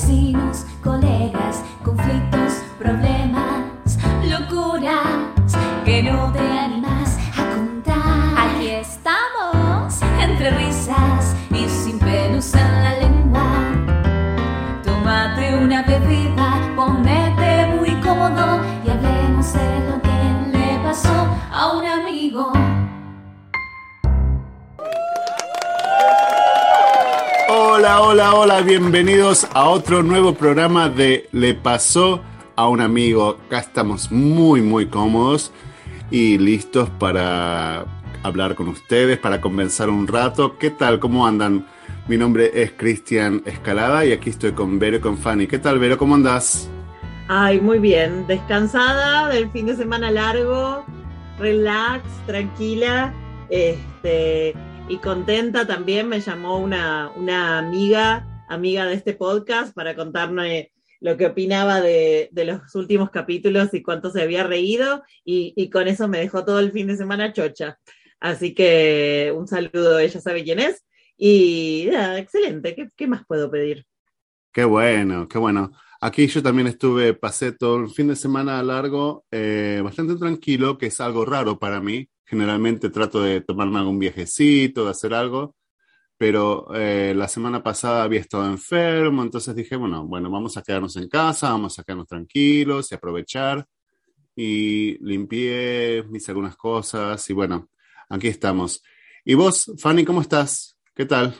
vecinos, colegas, conflictos, problemas, locuras Hola, hola, hola, bienvenidos a otro nuevo programa de Le pasó a un amigo. Acá estamos muy, muy cómodos y listos para hablar con ustedes, para conversar un rato. ¿Qué tal? ¿Cómo andan? Mi nombre es Cristian Escalada y aquí estoy con Vero y con Fanny. ¿Qué tal, Vero? ¿Cómo andás? Ay, muy bien. Descansada del fin de semana largo, relax, tranquila. Este, y contenta también me llamó una, una amiga, amiga de este podcast, para contarme lo que opinaba de, de los últimos capítulos y cuánto se había reído, y, y, con eso me dejó todo el fin de semana chocha. Así que un saludo, ella sabe quién es, y ya, excelente, ¿Qué, ¿qué más puedo pedir? Qué bueno, qué bueno. Aquí yo también estuve, pasé todo el fin de semana largo, eh, bastante tranquilo, que es algo raro para mí, Generalmente trato de tomarme algún viajecito, de hacer algo, pero eh, la semana pasada había estado enfermo, entonces dije, bueno, bueno, vamos a quedarnos en casa, vamos a quedarnos tranquilos y aprovechar. Y limpié, hice algunas cosas y bueno, aquí estamos. ¿Y vos, Fanny, cómo estás? ¿Qué tal?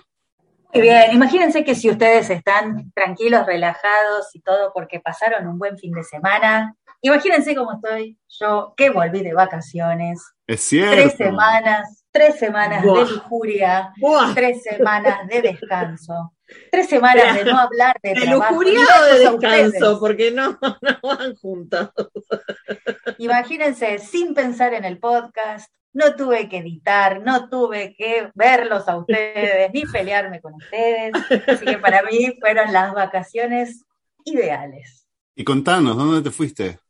Muy bien, imagínense que si ustedes están tranquilos, relajados y todo porque pasaron un buen fin de semana, imagínense cómo estoy yo, que volví de vacaciones, es cierto. Tres semanas, tres semanas de lujuria, tres semanas de descanso, tres semanas de no hablar de, ¿De trabajo. lujuria o de descanso? Porque no, no van juntos. Imagínense, sin pensar en el podcast, no tuve que editar, no tuve que verlos a ustedes, ni pelearme con ustedes. Así que para mí fueron las vacaciones ideales. Y contanos, ¿dónde te fuiste?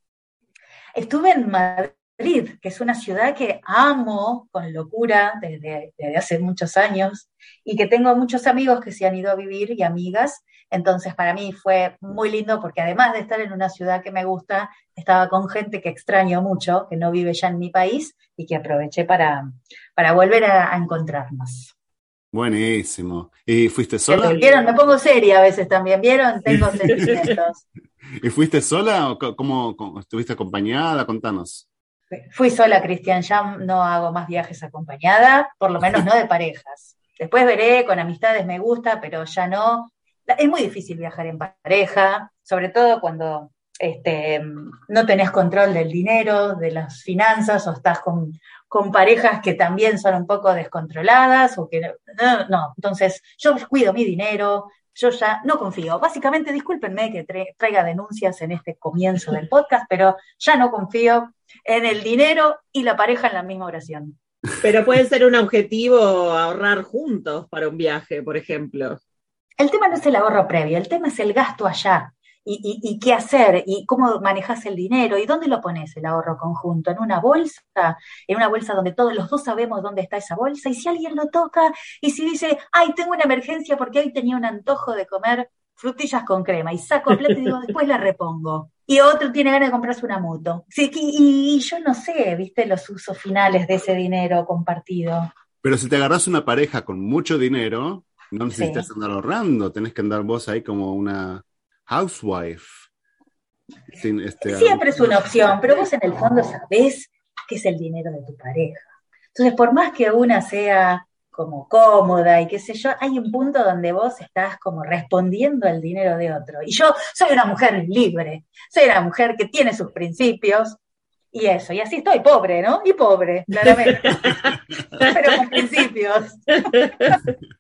Estuve en Madrid que es una ciudad que amo con locura desde, desde, hace muchos años y que tengo muchos amigos que se han ido a vivir y amigas. Entonces para mí fue muy lindo porque además de estar en una ciudad que me gusta, estaba con gente que extraño mucho, que no vive ya en mi país y que aproveché para, para volver a, a encontrarnos. Buenísimo. ¿Y fuiste sola? ¿Vieron? Me pongo seria a veces también, ¿vieron? Tengo sentimientos. ¿Y fuiste sola o cómo, cómo estuviste acompañada? Contanos. Fui sola, Cristian, ya no hago más viajes acompañada, por lo menos no de parejas. Después veré, con amistades me gusta, pero ya no. Es muy difícil viajar en pareja, sobre todo cuando este, no tenés control del dinero, de las finanzas, o estás con, con parejas que también son un poco descontroladas, o que no, no. Entonces, yo cuido mi dinero, yo ya no confío. Básicamente, discúlpenme que traiga denuncias en este comienzo del podcast, pero ya no confío en el dinero y la pareja en la misma oración. Pero puede ser un objetivo ahorrar juntos para un viaje, por ejemplo. El tema no es el ahorro previo, el tema es el gasto allá. Y, y, y, qué hacer, y cómo manejas el dinero, y dónde lo pones el ahorro conjunto, en una bolsa, en una bolsa donde todos los dos sabemos dónde está esa bolsa, y si alguien lo toca, y si dice, ay, tengo una emergencia porque hoy tenía un antojo de comer frutillas con crema, y saco plata y digo, después la repongo. Y otro tiene ganas de comprarse una moto. Sí, y, y yo no sé, viste, los usos finales de ese dinero compartido. Pero si te agarras una pareja con mucho dinero, no necesitas sí. andar ahorrando, tenés que andar vos ahí como una housewife. Sin este, Siempre es una opción, pero vos en el fondo sabés que es el dinero de tu pareja. Entonces, por más que una sea como cómoda y qué sé yo, hay un punto donde vos estás como respondiendo al dinero de otro. Y yo soy una mujer libre, soy una mujer que tiene sus principios y eso, y así estoy pobre, ¿no? Y pobre, claramente, pero con principios.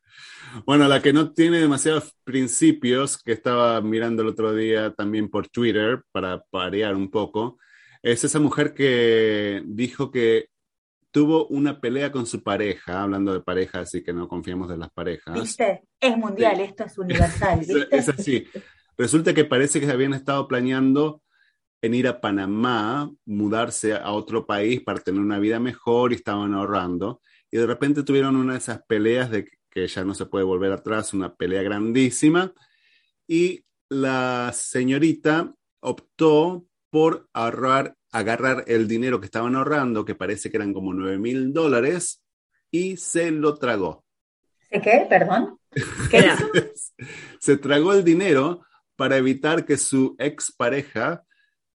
Bueno, la que no tiene demasiados principios, que estaba mirando el otro día también por Twitter para parear un poco, es esa mujer que dijo que tuvo una pelea con su pareja, hablando de parejas, así que no confiamos de las parejas. ¿Viste? Es mundial, sí. esto es universal. ¿viste? es así. Resulta que parece que se habían estado planeando en ir a Panamá, mudarse a otro país para tener una vida mejor y estaban ahorrando. Y de repente tuvieron una de esas peleas de que ya no se puede volver atrás, una pelea grandísima. Y la señorita optó por ahorrar, agarrar el dinero que estaban ahorrando, que parece que eran como 9 mil dólares, y se lo tragó. ¿De qué? Perdón. ¿Qué Era. se tragó el dinero para evitar que su expareja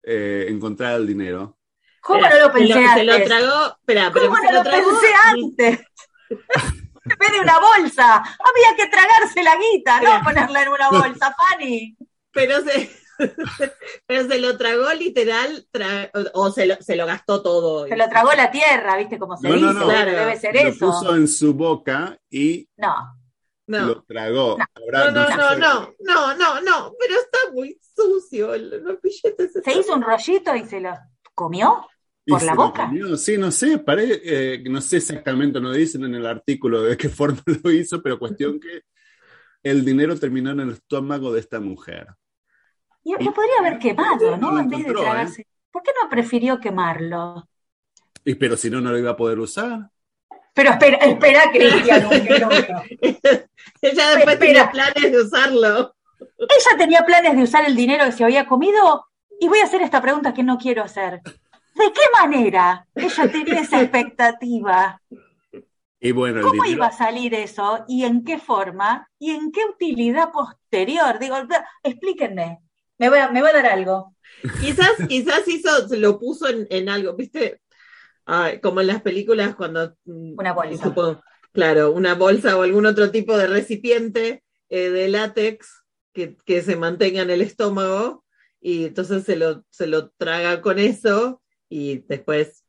eh, encontrara el dinero. ¿Cómo no lo pensé se lo, antes? Se lo tragó, espera, pero ¿Cómo se no lo lo tragó. pensé antes? En una bolsa, había que tragarse la guita, no ponerla en una bolsa, Fanny. Pero se, pero se lo tragó literal, tra- o, se, lo, se lo gastó todo. Se lo tragó la tierra, ¿viste cómo se No, dice? no, no. Bueno, Debe ser Lo eso. puso en su boca y No, No. lo tragó. No. Ahora, No, no, no, no, no, no, no, pero está muy sucio. el- Los billetes se hizo un rollito y se lo comió por la boca. Sí, no sé, pare- eh, no sé exactamente, no dicen en el artículo de qué forma lo hizo, pero cuestión que el dinero terminó en el estómago de esta mujer. Y lo podría haber quemado, No ¿no? En vez de ¿eh? tragarse. ¿Por qué no prefirió quemarlo? Y pero si no, no lo iba a poder usar. Pero espera, espera, Cristian, un minuto. Ella después Espera. tiene planes de usarlo. Ella tenía planes de usar el dinero que se había comido y voy a hacer esta pregunta que no quiero hacer. ¿De qué manera ella tenía esa expectativa? Y bueno, el ¿Cómo dinero. iba a salir eso? ¿Y en qué forma? ¿Y en qué utilidad posterior? Digo, explíquenme. Me va a dar algo. Quizás, quizás hizo, se lo puso en, en algo, ¿viste? Ay, como en las películas cuando... mm, Una bolsa. supongo- claro, una bolsa o algún otro tipo de recipiente eh, de látex que, que se mantenga en el estómago y entonces se lo, se lo traga con eso y después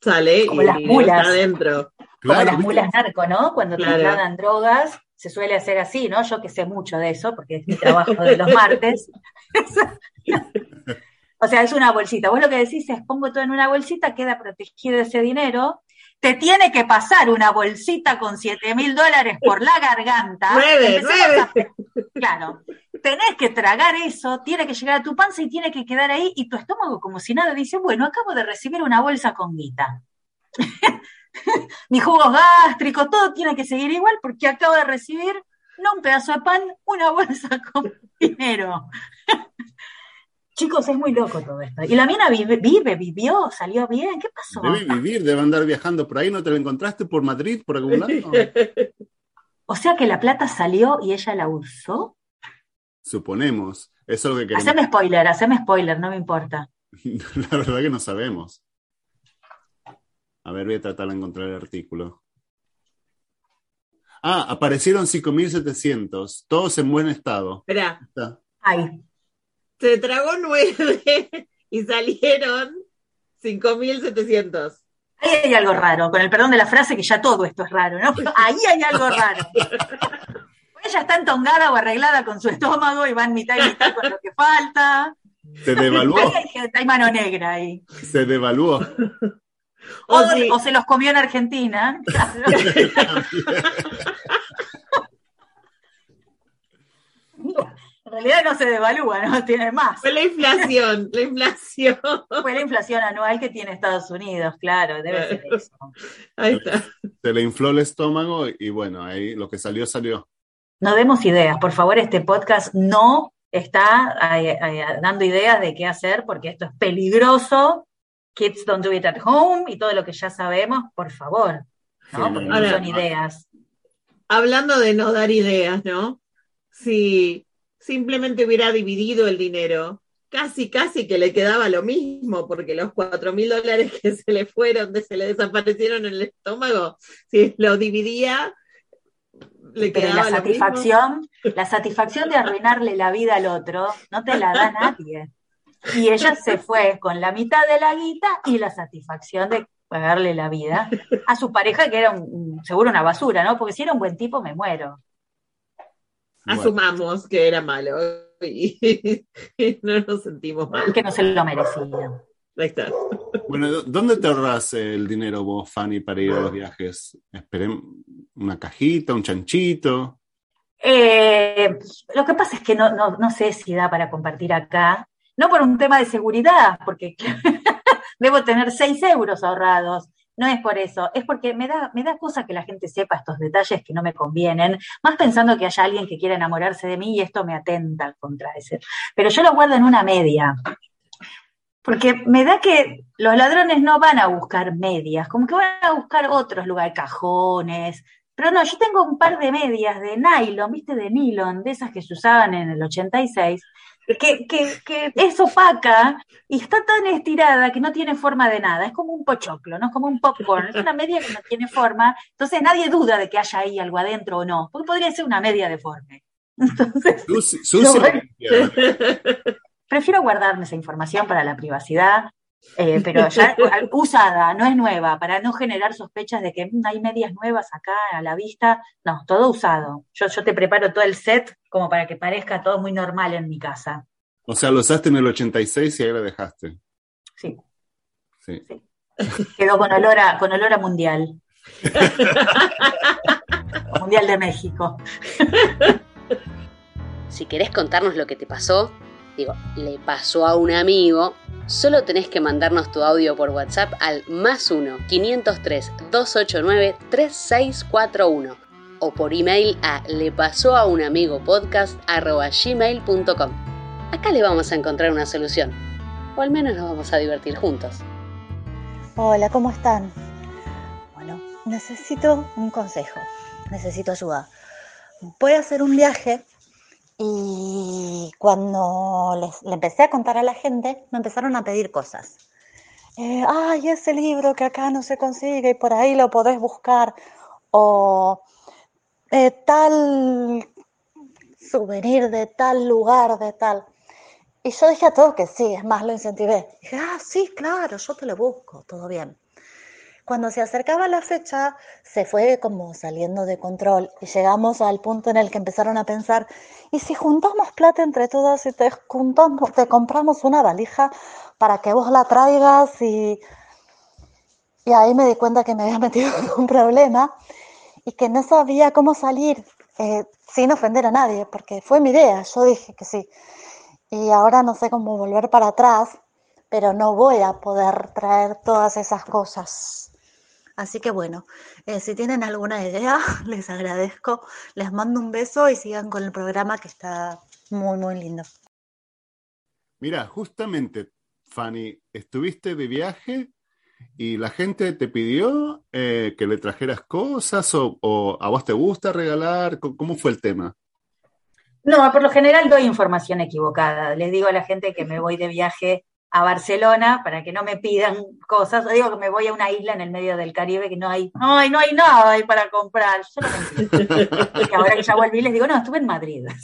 sale Como y las mulas. está adentro. Como las ¿viste? mulas narco, ¿no? Cuando Claro. trasladan drogas, se suele hacer así, ¿no? Yo que sé mucho de eso, porque es mi trabajo de los martes. o sea, es una bolsita. Vos lo que decís es, pongo todo en una bolsita, queda protegido ese dinero. Te tiene que pasar una bolsita con 7 mil dólares por la garganta. Nueve, a- Claro. Tenés que tragar eso, tiene que llegar a tu panza y tiene que quedar ahí, y tu estómago, como si nada, dice, bueno, acabo de recibir una bolsa con guita. Mis jugos gástricos, todo tiene que seguir igual porque acabo de recibir, no un pedazo de pan, una bolsa con dinero. Chicos, es muy loco todo esto. Y la mina vive, vive, vivió, salió bien. ¿Qué pasó? Debe vivir, debe andar viajando por ahí. ¿No te lo encontraste por Madrid, por algún lado? O sea que la plata salió y ella la usó. Suponemos. Eso es lo que queremos. Haceme spoiler, haceme spoiler, no me importa. La verdad que no sabemos. A ver, voy a tratar de encontrar el artículo. Ah, aparecieron 5.700, todos en buen estado. Espera, Está. Se tragó nueve y salieron 5.700. ahí hay algo raro, con el perdón de la frase que ya todo esto es raro, ¿no? Ahí hay algo raro. Ella está entongada o arreglada con su estómago y va en mitad y mitad con lo que falta. Se devaluó, Ahí hay, hay mano negra ahí. se devaluó. O, O sí. o se los comió en Argentina. Claro. En realidad no se devalúa, ¿no? Tiene más. Fue la inflación, la inflación. Fue la inflación anual que tiene Estados Unidos, claro, debe ser eso. Ahí está. Se le infló el estómago y bueno, ahí lo que salió, salió. No demos ideas, por favor, este podcast no está eh, eh, dando ideas de qué hacer porque esto es peligroso. Kids don't do it at home y todo lo que ya sabemos, por favor. ¿no? Sí, Porque no, son ideas. Hablando de no dar ideas, ¿no? Si simplemente hubiera dividido el dinero, casi, casi que le quedaba lo mismo, porque los cuatro mil dólares que se le fueron, se le desaparecieron en el estómago, si lo dividía, le Pero quedaba la lo mismo. satisfacción, la satisfacción de arruinarle la vida al otro, no te la da nadie. Y ella se fue con la mitad de la guita y la satisfacción de pagarle la vida a su pareja, que era un- seguro una basura, ¿no? Porque si era un buen tipo, me muero. Asumamos que era malo y, y no nos sentimos mal. Que no se lo merecía. Ahí está. bueno, ¿dó- ¿dónde te ahorras el dinero vos, Fanny, para ir a los viajes? Esperen una cajita, un chanchito. Eh, lo que pasa es que no, no, no sé si da para compartir acá, no por un tema de seguridad, porque debo tener 6 euros ahorrados, no es por eso, es porque me da, me da cosa que la gente sepa estos detalles que no me convienen, más pensando que haya alguien que quiera enamorarse de mí y esto me atenta contra ese. Pero yo lo guardo en una media. Porque me da que los ladrones no van a buscar medias, como que van a buscar otros lugares, cajones. Pero no, yo tengo un par de medias de nylon, viste, de nylon, de esas que se usaban en el 86, que, que, que es opaca y está tan estirada que no tiene forma de nada. Es como un pochoclo, no es como un popcorn. Es una media que no tiene forma. Entonces nadie duda de que haya ahí algo adentro o no, porque podría ser una media deforme. Entonces, prefiero guardarme esa información para la privacidad, eh, pero ya usada, no es nueva, para no generar sospechas de que mm, hay medias nuevas acá a la vista. No, todo usado. Yo, yo te preparo todo el set como para que parezca todo muy normal en mi casa. O sea, lo usaste en el 86 y ahí lo dejaste. Sí. Sí. Quedó con olor a, con olor a mundial. mundial de México. si querés contarnos lo que te pasó, digo, le pasó a un amigo, solo tenés que mandarnos tu audio por WhatsApp al más 1 503 289 3641 o por email a le pasó a un amigo podcast gmail.com. Acá le vamos a encontrar una solución, o al menos nos vamos a divertir juntos. Hola, ¿cómo están? Bueno, necesito un consejo, necesito ayuda. Voy a hacer un viaje y cuando les, le empecé a contar a la gente, me empezaron a pedir cosas. Eh, Ay, ese libro que acá no se consigue y por ahí lo podés buscar. O eh, tal souvenir de tal lugar, de tal. Y yo dije a todos que sí, es más, lo incentivé. Dije, ah, sí, claro, yo te lo busco, todo bien. Cuando se acercaba la fecha, se fue como saliendo de control y llegamos al punto en el que empezaron a pensar, ¿y si juntamos plata entre todas y te, juntamos, te compramos una valija para que vos la traigas? Y, y ahí me di cuenta que me había metido en un problema y que no sabía cómo salir eh, sin ofender a nadie, porque fue mi idea, yo dije que sí. Y ahora no sé cómo volver para atrás, pero no voy a poder traer todas esas cosas. Así que bueno, eh, si tienen alguna idea, les agradezco, les mando un beso y sigan con el programa que está muy, muy lindo. Mira, justamente, Fanny, estuviste de viaje y la gente te pidió eh, que le trajeras cosas o, o, a vos te gusta regalar. ¿Cómo fue el tema? No, por lo general doy información equivocada. Les digo a la gente que me voy de viaje a Barcelona para que no me pidan cosas. Digo que me voy a una isla en el medio del Caribe que no hay, hay, no hay nada para comprar. Yo que ahora que ya volví les digo, no, estuve en Madrid.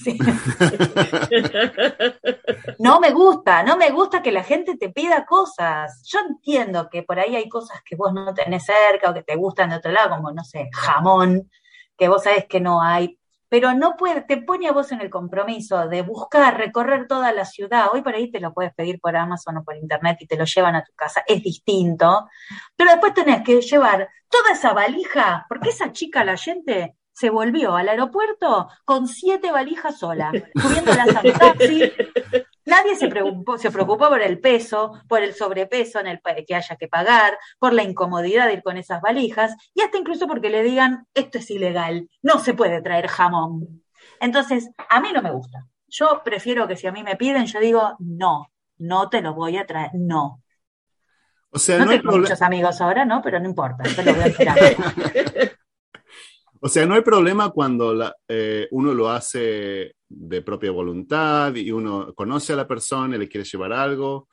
No me gusta, no me gusta que la gente te pida cosas. Yo entiendo que por ahí hay cosas que vos no tenés cerca o que te gustan de otro lado, como, no sé, jamón, que vos sabés que no hay, pero no puede, te pone a vos en el compromiso de buscar, recorrer toda la ciudad. Hoy por ahí te lo puedes pedir por Amazon o por internet y te lo llevan a tu casa, es distinto. Pero después tenés que llevar toda esa valija, porque esa chica, la gente, se volvió al aeropuerto con siete valijas sola, subiéndolas al taxi. Nadie se preocupó, se preocupó por el peso, por el sobrepeso en el que haya que pagar, por la incomodidad de ir con esas valijas y hasta incluso porque le digan esto es ilegal, no se puede traer jamón. Entonces, a mí no me gusta. Yo prefiero que si a mí me piden, yo digo no, no te lo voy a traer, no. O sea, no, no tengo muchos amigos ahora, ¿no? Pero no importa, te lo voy a esperar. O sea, no hay problema cuando la, eh, uno lo hace de propia voluntad y uno conoce a la persona y le quiere llevar algo.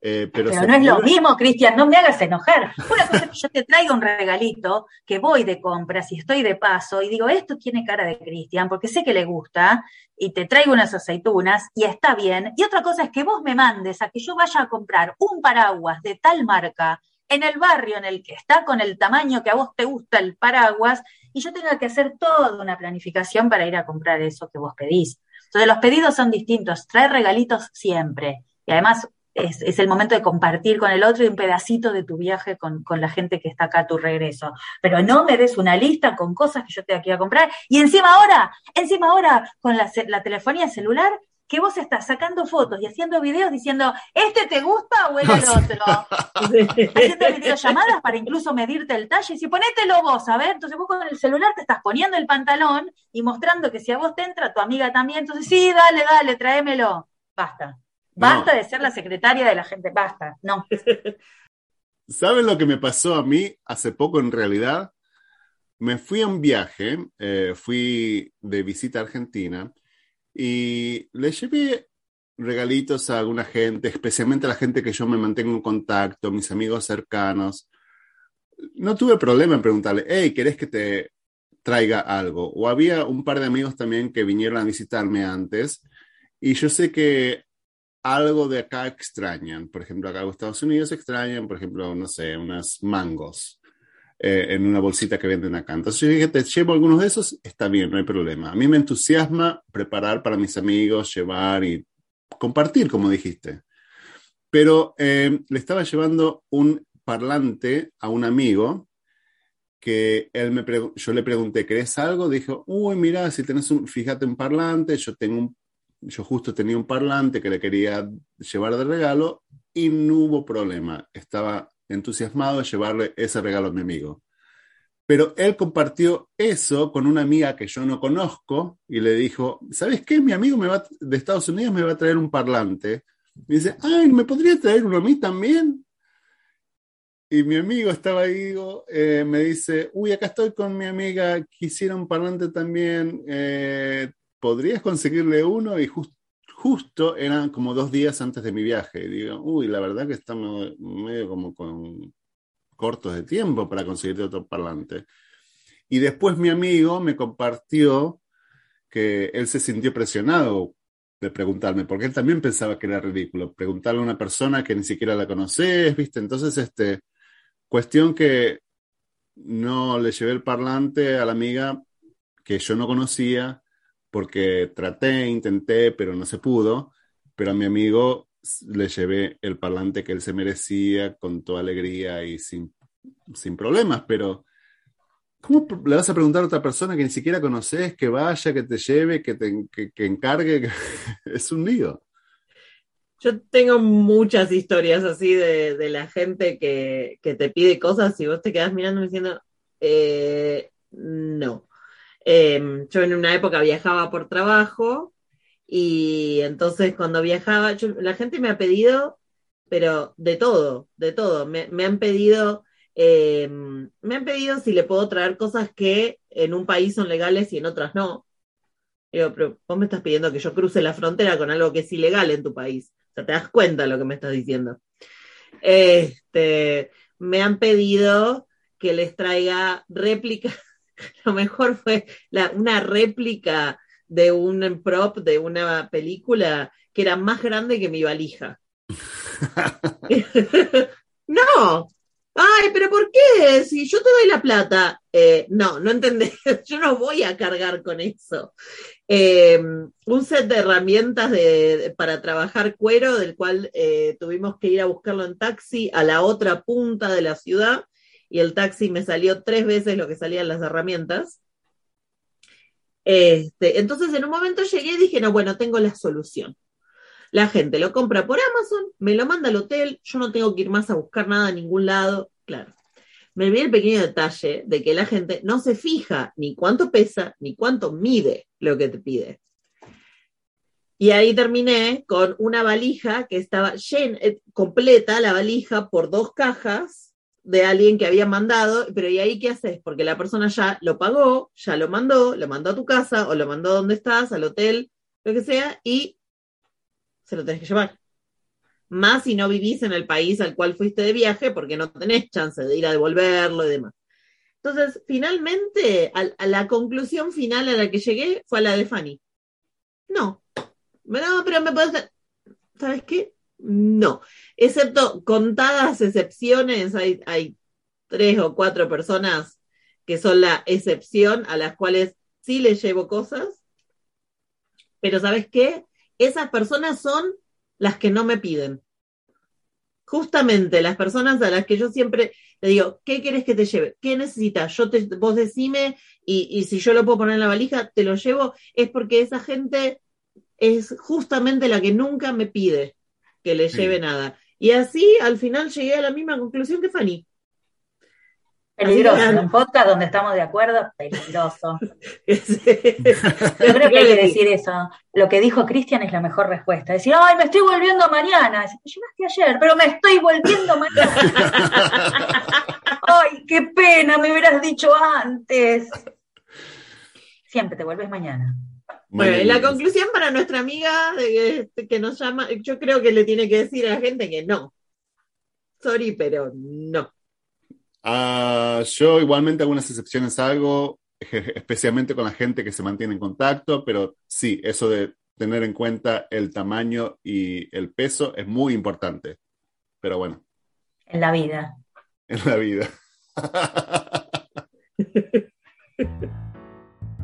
Eh, pero, pero no es lo mismo, Cristian, no me hagas enojar. Una cosa es que yo te traigo un regalito, que voy de compras y estoy de paso y digo, esto tiene cara de Cristian, porque sé que le gusta, y te traigo unas aceitunas y está bien. Y otra cosa es que vos me mandes a que yo vaya a comprar un paraguas de tal marca en el barrio en el que está con el tamaño que a vos te gusta el paraguas y yo tenga que hacer toda una planificación para ir a comprar eso que vos pedís. Entonces los pedidos son distintos, trae regalitos siempre. Y además es, el momento de compartir con el otro y un pedacito de tu viaje con, la gente que está acá a tu regreso. Pero no me des una lista con cosas que yo tenga que ir a comprar. Y encima ahora, encima ahora, con la, la telefonía celular, que vos estás sacando fotos y haciendo videos diciendo, ¿este te gusta o el otro? Haciendo videollamadas para incluso medirte el talle y si ponételo vos, a ver, entonces vos con el celular te estás poniendo el pantalón y mostrando que si a vos te entra, tu amiga también, entonces sí, dale, dale, tráemelo. Basta. Basta de ser la secretaria de la gente, basta. No. ¿Saben lo que me pasó a mí hace poco en realidad? Me fui a un viaje, eh, fui de visita a Argentina y le llevé regalitos a alguna gente, especialmente a la gente que yo me mantengo en contacto, mis amigos cercanos. No tuve problema en preguntarle, hey, ¿querés que te traiga algo? O había un par de amigos también que vinieron a visitarme antes y yo sé que algo de acá extrañan. Por ejemplo, acá en Estados Unidos extrañan, por ejemplo, no sé, unas mangos eh, en una bolsita que venden acá. Entonces yo dije, te llevo algunos de esos, está bien, no hay problema. A mí me entusiasma preparar para mis amigos, llevar y compartir, como dijiste. Pero eh, le estaba llevando un parlante a un amigo que él me yo le pregunté, ¿querés algo? Dijo, uy, mira, si tenés un, fíjate un parlante, yo tengo yo justo tenía un parlante que le quería llevar de regalo y no hubo problema. Estaba entusiasmado de llevarle ese regalo a mi amigo. Pero él compartió eso con una amiga que yo no conozco y le dijo, ¿sabes qué? Mi amigo me va, de Estados Unidos me va a traer un parlante. Y dice, ay, ¿me podría traer uno a mí también? Y mi amigo estaba ahí, eh, me dice, uy, acá estoy con mi amiga, quisiera un parlante también, eh, ¿podrías conseguirle uno? Y justo justo eran como dos días antes de mi viaje. Y digo, uy, la verdad que estamos medio como con cortos de tiempo para conseguir otro parlante. Y después mi amigo me compartió que él se sintió presionado de preguntarme, porque él también pensaba que era ridículo, preguntarle a una persona que ni siquiera la conoces, ¿viste? Entonces, este, cuestión que no le llevé el parlante a la amiga que yo no conocía, porque traté, intenté, pero no se pudo, pero a mi amigo le llevé el parlante que él se merecía con toda alegría y sin, sin problemas, pero ¿cómo le vas a preguntar a otra persona que ni siquiera conoces, que vaya, que te lleve, que que, encargue? es un lío. Yo tengo muchas historias así de, la gente que, te pide cosas y vos te quedas mirando diciendo, eh, no. Em, yo en una época viajaba por trabajo y entonces cuando viajaba, la gente me ha pedido, pero de todo, de todo. Me, han pedido, em, me han pedido si le puedo traer cosas que en un país son legales y en otras no. Digo, pero vos me estás pidiendo que yo cruce la frontera con algo que es ilegal en tu país. O sea, te das cuenta de lo que me estás diciendo. Este, me han pedido que les traiga réplicas lo mejor fue una réplica de un prop de una película que era más grande que mi valija. no. Ay, pero ¿por qué? Si yo te doy la plata. Eh, no, no entendés. Yo no voy a cargar con eso. Eh, un set de herramientas para trabajar cuero, del cual eh, tuvimos que ir a buscarlo en taxi a la otra punta de la ciudad y el taxi me salió tres veces lo que salían las herramientas. Este, entonces en un momento llegué y dije, no, bueno, tengo la solución. La gente lo compra por Amazon, me lo manda al hotel, yo no tengo que ir más a buscar nada a ningún lado. Claro, me vi el pequeño detalle de que la gente no se fija ni cuánto pesa ni cuánto mide lo que te pide. Y ahí terminé con una valija que estaba llena, eh, completa la valija por dos cajas de alguien que había mandado, pero ¿y ahí qué haces? Porque la persona ya lo pagó, ya lo mandó, lo mandó a tu casa o lo mandó a donde estás, al hotel, lo que sea, y se lo tenés que llevar. Más si no vivís en el país al cual fuiste de viaje, porque no tenés chance de ir a devolverlo y demás. Entonces, finalmente, a, la conclusión final a la que llegué fue a la de Fanny. No, no, pero me puedes... ¿Sabes qué? No, excepto contadas excepciones, hay, tres o cuatro personas que son la excepción a las cuales sí les llevo cosas, pero ¿sabes qué? Esas personas son las que no me piden. Justamente las personas a las que yo siempre le digo, ¿qué quieres que te lleve? ¿Qué necesitas? Yo te, vos decime y, y si yo lo puedo poner en la valija, te lo llevo, es porque esa gente es justamente la que nunca me pide que le lleve nada. Y así al final llegué a la misma conclusión que Fanny. Peligroso, que- un podcast donde estamos de acuerdo, peligroso. Sí. Yo creo que hay que decir eso. Lo que dijo Cristian es la mejor respuesta. Decir, ay, me estoy volviendo mañana. Decir, "Me llegaste ayer, pero me estoy volviendo mañana. ay, qué pena, me hubieras dicho antes. Siempre te vuelves mañana. Bueno, y la conclusión para nuestra amiga de que, que nos llama, yo creo que le tiene que decir a la gente que no. Sorry, pero no. Ah, yo igualmente algunas excepciones hago, especialmente con la gente que se mantiene en contacto, pero sí, eso de tener en cuenta el tamaño y el peso es muy importante. Pero bueno, En la vida. en la vida.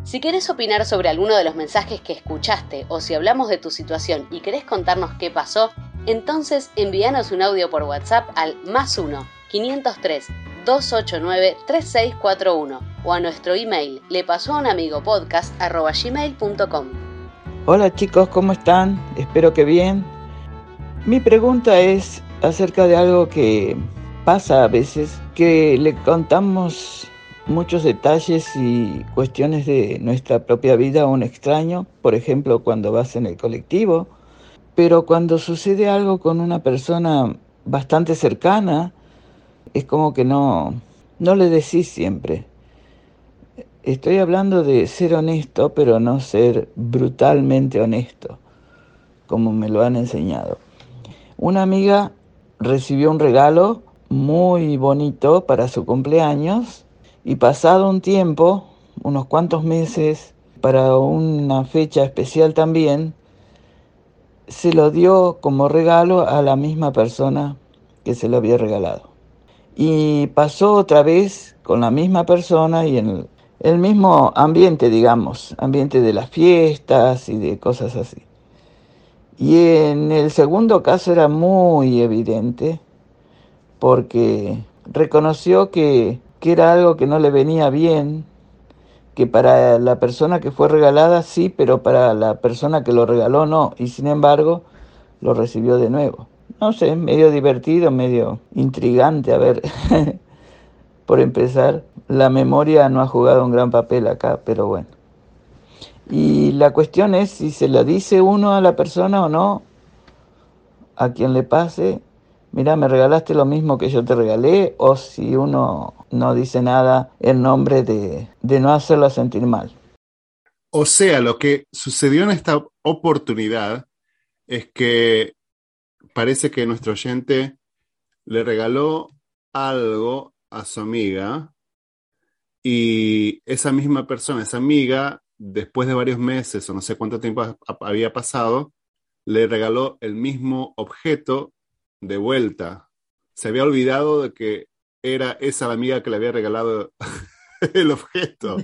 Si querés opinar sobre alguno de los mensajes que escuchaste o si hablamos de tu situación y querés contarnos qué pasó, entonces envíanos un audio por WhatsApp al más 1 503 289 3641 o a nuestro email le pasó a un amigo podcast gmail.com. Hola chicos, ¿cómo están? Espero que bien. Mi pregunta es acerca de algo que pasa a veces, que le contamos muchos detalles y cuestiones de nuestra propia vida a un extraño, por ejemplo, cuando vas en el colectivo, pero cuando sucede algo con una persona bastante cercana, es como que no, no le decís siempre. Estoy hablando de ser honesto, pero no ser brutalmente honesto, como me lo han enseñado. Una amiga recibió un regalo muy bonito para su cumpleaños y pasado un tiempo, unos cuantos meses, para una fecha especial también, se lo dio como regalo a la misma persona que se lo había regalado. Y pasó otra vez con la misma persona y en el, mismo ambiente, digamos, ambiente de las fiestas y de cosas así. Y en el segundo caso era muy evidente porque reconoció que, que era algo que no le venía bien, que para la persona que fue regalada sí, pero para la persona que lo regaló no, y sin embargo lo recibió de nuevo. No sé, medio divertido, medio intrigante, a ver, por empezar, la memoria no ha jugado un gran papel acá, pero bueno. Y la cuestión es si se lo dice uno a la persona o no, a quien le pase, mira, me regalaste lo mismo que yo te regalé, o si uno no dice nada en nombre de, de no hacerlo sentir mal. O sea, lo que sucedió en esta oportunidad es que parece que nuestro oyente le regaló algo a su amiga y esa misma persona, esa amiga, después de varios meses o no sé cuánto tiempo ha- había pasado, le regaló el mismo objeto de vuelta. Se había olvidado de que era esa la amiga que le había regalado el objeto.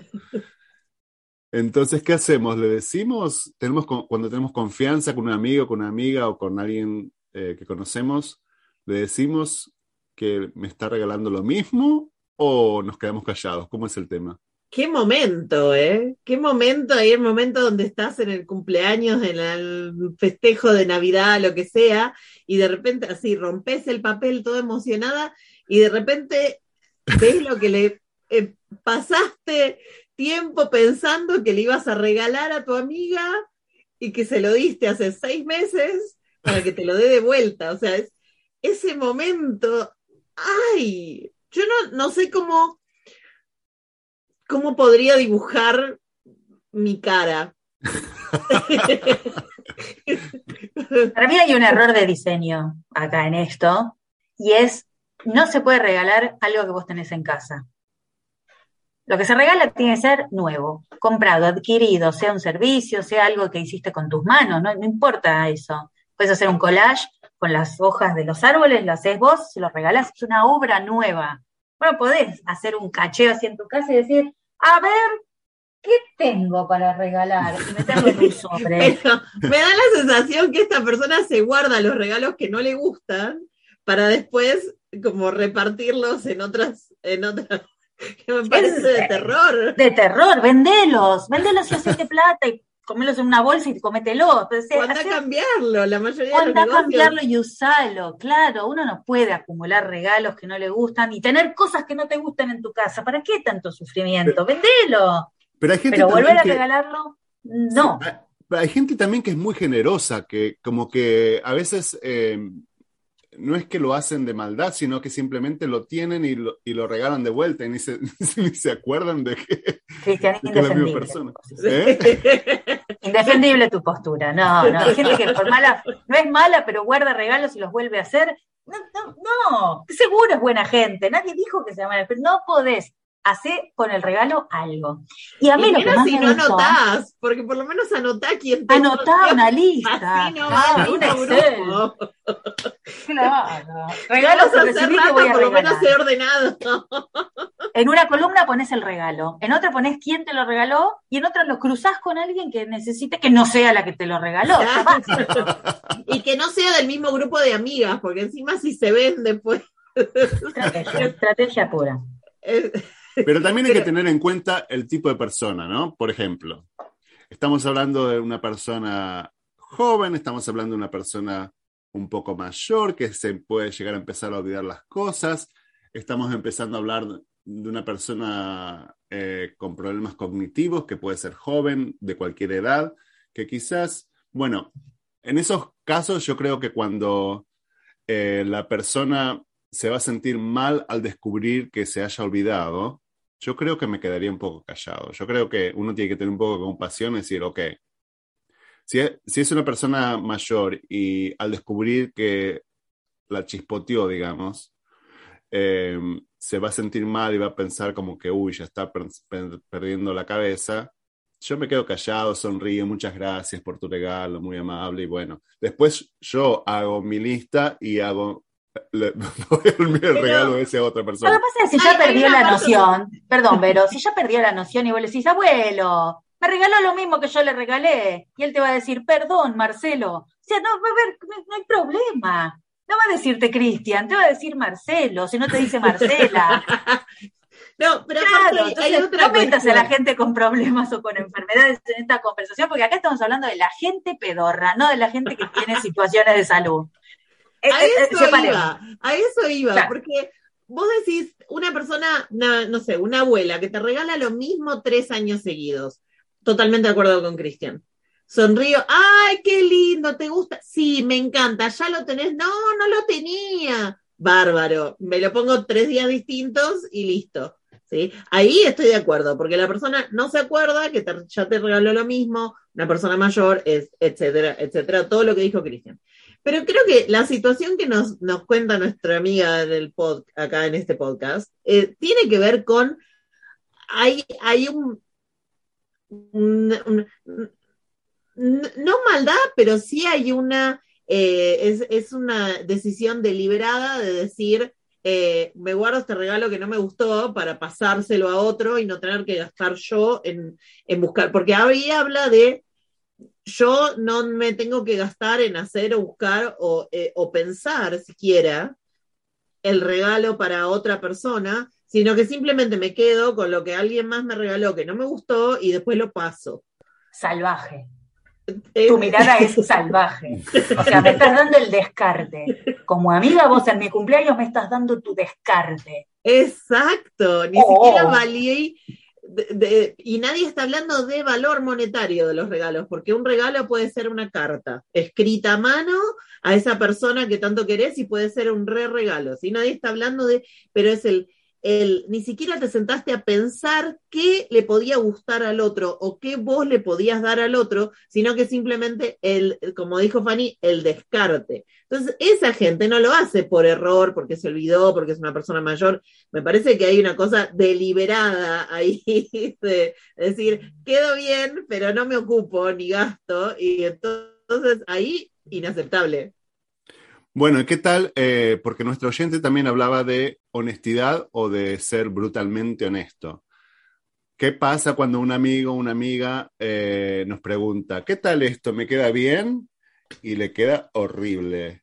Entonces, ¿qué hacemos? ¿Le decimos? Tenemos, cuando tenemos confianza con un amigo, con una amiga o con alguien eh, que conocemos, ¿le decimos que me está regalando lo mismo o nos quedamos callados? ¿Cómo es el tema? Qué momento, ¿eh? Qué momento, ahí el momento donde estás en el cumpleaños, en el festejo de Navidad, lo que sea, y de repente así rompes el papel toda emocionada y de repente ves lo que le eh, pasaste tiempo pensando que le ibas a regalar a tu amiga y que se lo diste hace seis meses para que te lo dé de vuelta. O sea, es ese momento, ay, yo no, no sé cómo ¿Cómo podría dibujar mi cara? Para mí hay un error de diseño acá en esto, y es, no se puede regalar algo que vos tenés en casa. Lo que se regala tiene que ser nuevo, comprado, adquirido, sea un servicio, sea algo que hiciste con tus manos, no, no importa eso. Puedes hacer un collage con las hojas de los árboles, lo haces vos, se lo regalás, es una obra nueva. Bueno, podés hacer un cacheo así en tu casa y decir, a ver, ¿qué tengo para regalar? Meterlo en sobre. Me da la sensación que esta persona se guarda los regalos que no le gustan para después como repartirlos en otras, en otras, que me parece de terror. de terror, vendelos, vendelos y hacete plata y comelos en una bolsa y comételo. Entonces, O anda a cambiarlo, la mayoría o de los anda a negocios. cambiarlo y usalo, claro, uno no puede acumular regalos que no le gustan y tener cosas que no te gustan en tu casa. ¿Para qué tanto sufrimiento? Vendelo. Pero hay gente Pero también volver a que- regalarlo, no. Hay- Hay gente también que es muy generosa, que como que a veces eh, no es que lo hacen de maldad, sino que simplemente lo tienen y lo, y lo regalan de vuelta y ni se, ni se acuerdan de que, Cristian, de que es la misma persona. ¿Eh? Indefendible tu postura. No, no. Hay gente que por mala, no es mala, pero guarda regalos y los vuelve a hacer. No, no, no. Seguro es buena gente. Nadie dijo que sea mala, pero no podés hacer con el regalo algo. Y a mí Y lo que más si me no gustó- anotás, porque por lo menos anotá quién te Anotá una lista. Así no Ah, va un grupo. Claro. Regalos a hacer rata, voy a por lo menos sé ordenado. En una columna pones el regalo, en otra pones quién te lo regaló y en otra lo cruzás con alguien que necesite que no sea la que te lo regaló. Y que no sea del mismo grupo de amigas, porque encima si se ven después. Estrategia, estrategia pura. Pero también hay que tener en cuenta el tipo de persona, ¿no? Por ejemplo, estamos hablando de una persona joven, estamos hablando de una persona un poco mayor que se puede llegar a empezar a olvidar las cosas, estamos empezando a hablar de una persona eh, con problemas cognitivos que puede ser joven, de cualquier edad, que quizás, bueno, en esos casos yo creo que cuando eh, la persona se va a sentir mal al descubrir que se haya olvidado, yo creo que me quedaría un poco callado. Yo creo que uno tiene que tener un poco de compasión y decir, ok, si es, si es una persona mayor y al descubrir que la chispoteó, digamos, eh, se va a sentir mal y va a pensar como que, uy, ya está per- per- perdiendo la cabeza, yo me quedo callado, sonrío, muchas gracias por tu regalo, muy amable, y bueno, después yo hago mi lista y hago, le el, el Pero- regalo ese a otra Lo persona. que pasa es que si ya perdió la noción, perdón, pero si ya perdió la noción y vos le decís, abuelo, me regaló lo mismo que yo le regalé, y él te va a decir, perdón, Marcelo. O sea, no, va a haber, no, no hay problema. No va a decirte Cristian, te va a decir Marcelo, si no te dice Marcela. No, pero Claro, aparte hay- hay entonces, otra no metas a la gente con problemas o con enfermedades en esta conversación, porque acá estamos hablando de la gente pedorra, no de la gente que tiene situaciones de salud. Eh, A eh, eh, eso iba, a eso iba, Claro. porque vos decís, una persona, una, no sé, una abuela que te regala lo mismo tres años seguidos. Totalmente de acuerdo con Cristian. Sonrío, ay, qué lindo, ¿te gusta? Sí, me encanta, ya lo tenés. No, no lo tenía. Bárbaro, me lo pongo tres días distintos y listo. ¿sí? Ahí estoy de acuerdo, porque la persona no se acuerda que te- ya te regaló lo mismo, una persona mayor, es, etcétera, etcétera, todo lo que dijo Cristian. Pero creo que la situación que nos, nos cuenta nuestra amiga del pod, acá en este podcast eh, tiene que ver con, hay, hay un, no maldad, pero sí hay una, eh, es, es una decisión deliberada de decir, eh, me guardo este regalo que no me gustó para pasárselo a otro y no tener que gastar yo en, en buscar, porque ahí habla de yo no me tengo que gastar en hacer o buscar o, eh, o pensar siquiera el regalo para otra persona, sino que simplemente me quedo con lo que alguien más me regaló que no me gustó y después lo paso. Salvaje. Eh, Tu mirada es salvaje. O sea, me estás dando el descarte. Como amiga, vos en mi cumpleaños me estás dando tu descarte. Exacto, ni Oh. siquiera valí. Y nadie está hablando de valor monetario de los regalos, porque un regalo puede ser una carta escrita a mano a esa persona que tanto querés y puede ser un re regalo. Si nadie está hablando de, pero es el, ni siquiera te sentaste a pensar qué le podía gustar al otro o qué vos le podías dar al otro, sino que simplemente el, como dijo Fanny, el descarte. Entonces, esa gente no lo hace por error, porque se olvidó, porque es una persona mayor. Me parece que hay una cosa deliberada ahí de decir, quedo bien, pero no me ocupo ni gasto. Y entonces ahí, inaceptable. Bueno, ¿y qué tal? Eh, porque nuestro oyente también hablaba de honestidad o de ser brutalmente honesto. ¿Qué pasa cuando un amigo o una amiga eh, nos pregunta, ¿qué tal esto? ¿Me queda bien? Y le queda horrible.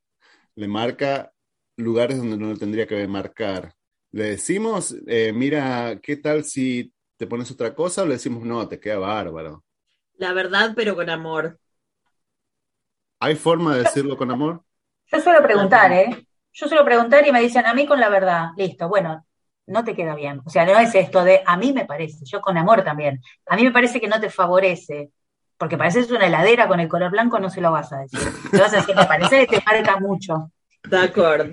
Le marca lugares donde no lo tendría que marcar. Le decimos, eh, mira, ¿qué tal si te pones otra cosa? O le decimos, no, te queda bárbaro. La verdad, pero con amor. ¿Hay forma de decirlo con amor? Yo suelo preguntar, ¿eh? Yo suelo preguntar y me dicen, a mí con la verdad, listo, bueno, no te queda bien. O sea, no es esto de, a mí me parece, yo con amor también. A mí me parece que no te favorece, porque pareces una heladera con el color blanco, no se lo vas a decir. Te vas a decir, me parece que te marca mucho. De acuerdo.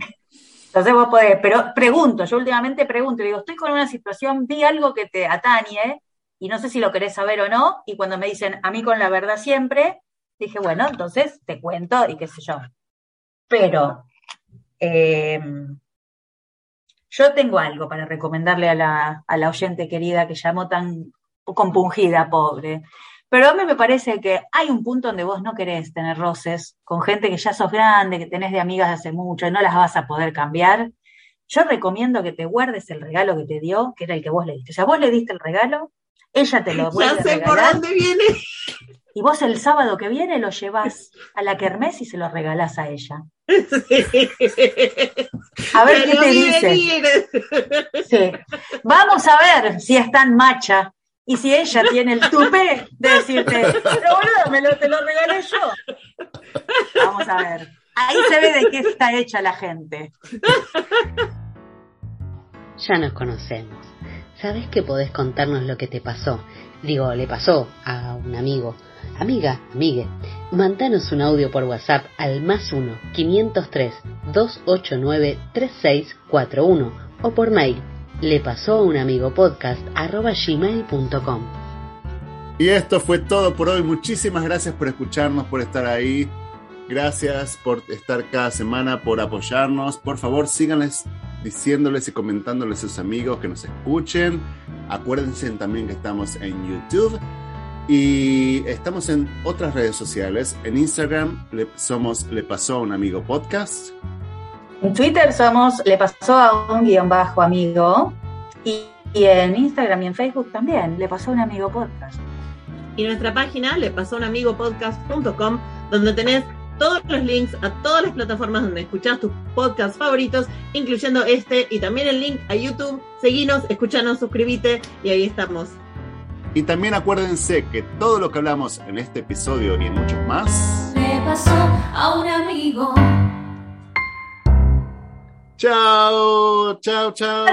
Entonces vos podés, pero pregunto, yo últimamente pregunto, digo, estoy con una situación, vi algo que te atañe y no sé si lo querés saber o no, y cuando me dicen, a mí con la verdad siempre, dije, bueno, entonces te cuento y qué sé yo. Pero eh, yo tengo algo para recomendarle a la, a la oyente querida que llamó tan compungida, pobre. Pero a mí me parece que hay un punto donde vos no querés tener roces con gente que ya sos grande, que tenés de amigas de hace mucho y no las vas a poder cambiar. Yo recomiendo que te guardes el regalo que te dio, que era el que vos le diste. O sea, vos le diste el regalo, ella te lo vuelve Ya sé a por dónde viene. y vos el sábado que viene lo llevas a la kermés y se lo regalás a ella. A ver qué te dice. Sí. Vamos a ver si es tan macha y si ella tiene el tupé de decirte, pero boludo, me lo, te lo regalé yo. Vamos a ver. Ahí se ve de qué está hecha la gente. Ya nos conocemos. Sabes que podés contarnos lo que te pasó. Digo, le pasó a un amigo. Amiga, amigue. Mandanos un audio por WhatsApp al más 1 503 289 3641 o por mail le pasó a un amigo podcast arroba gmail.com. Y esto fue todo por hoy. Muchísimas gracias por escucharnos, por estar ahí. Gracias por estar cada semana, por apoyarnos. Por favor, síganles diciéndoles y comentándoles a sus amigos que nos escuchen. Acuérdense también que estamos en YouTube y estamos en otras redes sociales. En Instagram le- somos Le Pasó a un Amigo Podcast. En Twitter somos Le pasó a un guion bajo amigo y, y en Instagram y en Facebook también Le pasó a un amigo podcast. Y nuestra página le pasó a un amigo podcast.com, donde tenés todos los links a todas las plataformas donde escuchás tus podcasts favoritos, incluyendo este y también el link a YouTube. Seguinos, escuchanos, suscríbete y ahí estamos. Y también acuérdense que todo lo que hablamos en este episodio y en muchos más. Le pasó a un amigo. Chao, chao, chao.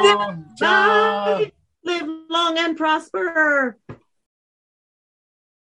Chao. Live long and prosper.